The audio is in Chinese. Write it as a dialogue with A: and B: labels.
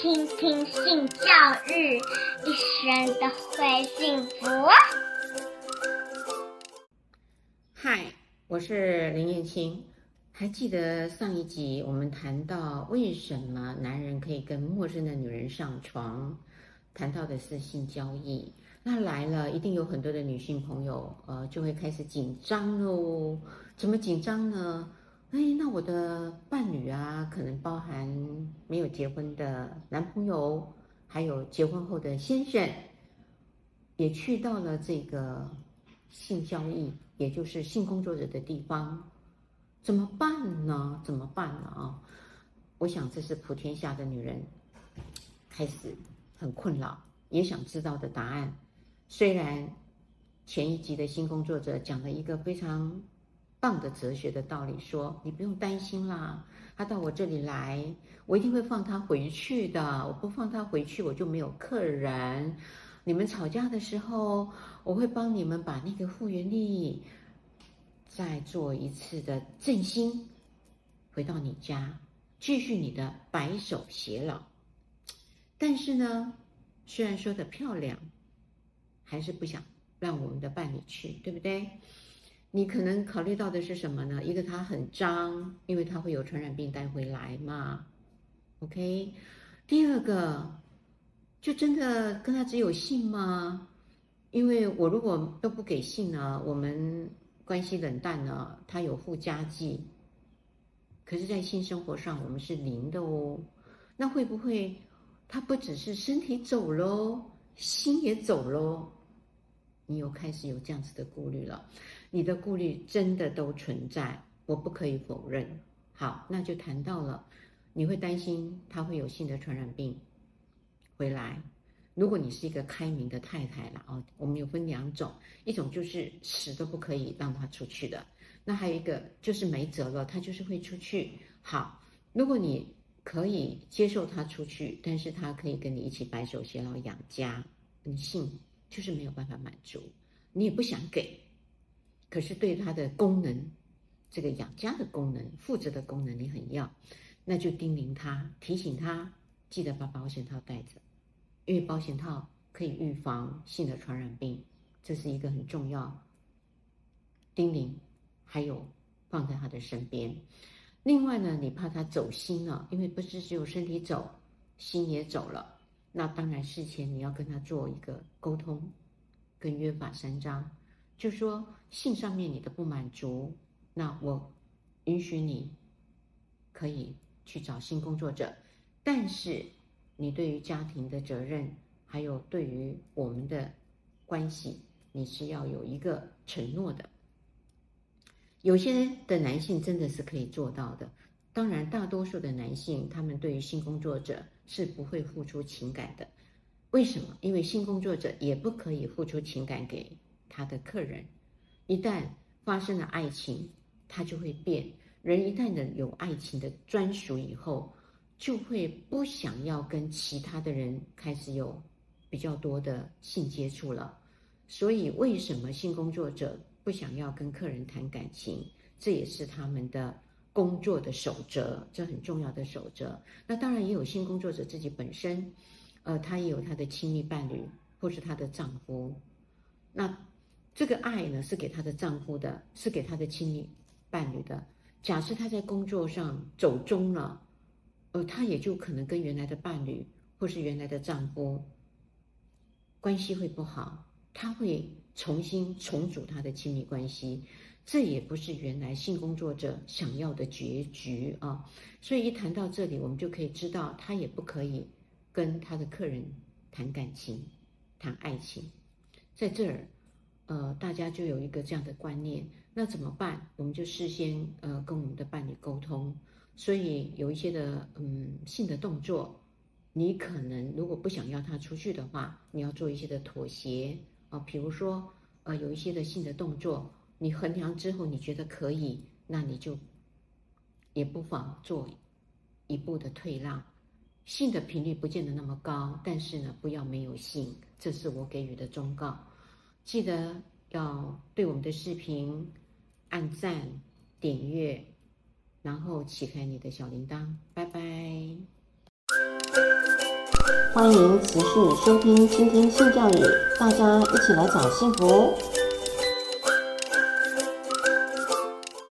A: 倾听性教育，一生都会幸福。
B: 嗨，我是林燕青。还记得上一集我们谈到为什么男人可以跟陌生的女人上床，谈到的是性交易。那来了，一定有很多的女性朋友，呃，就会开始紧张喽。怎么紧张呢？哎，那我的伴侣啊，可能包含没有结婚的男朋友，还有结婚后的先生，也去到了这个性交易，也就是性工作者的地方，怎么办呢？怎么办呢？啊，我想这是普天下的女人开始很困扰，也想知道的答案。虽然前一集的性工作者讲了一个非常。棒的哲学的道理说，你不用担心啦，他到我这里来，我一定会放他回去的。我不放他回去，我就没有客人。你们吵架的时候，我会帮你们把那个复原力再做一次的振兴，回到你家，继续你的白首偕老。但是呢，虽然说的漂亮，还是不想让我们的伴侣去，对不对？你可能考虑到的是什么呢？一个他很脏，因为他会有传染病带回来嘛。OK，第二个，就真的跟他只有性吗？因为我如果都不给性呢，我们关系冷淡呢，他有附加剂。可是，在性生活上，我们是零的哦。那会不会他不只是身体走喽，心也走喽？你又开始有这样子的顾虑了。你的顾虑真的都存在，我不可以否认。好，那就谈到了，你会担心他会有性的传染病回来。如果你是一个开明的太太了哦，我们有分两种，一种就是死都不可以让他出去的，那还有一个就是没辙了，他就是会出去。好，如果你可以接受他出去，但是他可以跟你一起白首偕老养家，你性就是没有办法满足，你也不想给。可是对他的功能，这个养家的功能、负责的功能，你很要，那就叮咛他、提醒他，记得把保险套带着，因为保险套可以预防性的传染病，这是一个很重要叮咛。还有放在他的身边。另外呢，你怕他走心了，因为不是只有身体走，心也走了。那当然事前你要跟他做一个沟通，跟约法三章。就说性上面你的不满足，那我允许你可以去找性工作者，但是你对于家庭的责任，还有对于我们的关系，你是要有一个承诺的。有些的男性真的是可以做到的，当然大多数的男性，他们对于性工作者是不会付出情感的。为什么？因为性工作者也不可以付出情感给。他的客人一旦发生了爱情，他就会变。人一旦的有爱情的专属以后，就会不想要跟其他的人开始有比较多的性接触了。所以，为什么性工作者不想要跟客人谈感情？这也是他们的工作的守则，这很重要的守则。那当然也有性工作者自己本身，呃，他也有他的亲密伴侣或是他的丈夫，那。这个爱呢，是给她的丈夫的，是给她的亲密伴侣的。假设她在工作上走中了，呃，她也就可能跟原来的伴侣或是原来的丈夫关系会不好，她会重新重组她的亲密关系，这也不是原来性工作者想要的结局啊。所以一谈到这里，我们就可以知道，她也不可以跟她的客人谈感情、谈爱情，在这儿。呃，大家就有一个这样的观念，那怎么办？我们就事先呃跟我们的伴侣沟通，所以有一些的嗯性的动作，你可能如果不想要他出去的话，你要做一些的妥协啊，比如说呃有一些的性的动作，你衡量之后你觉得可以，那你就也不妨做一步的退让，性的频率不见得那么高，但是呢不要没有性，这是我给予的忠告。记得要对我们的视频按赞、点阅，然后启开你的小铃铛。拜拜。欢迎持续收听、倾听性教育，大家一起来找幸福。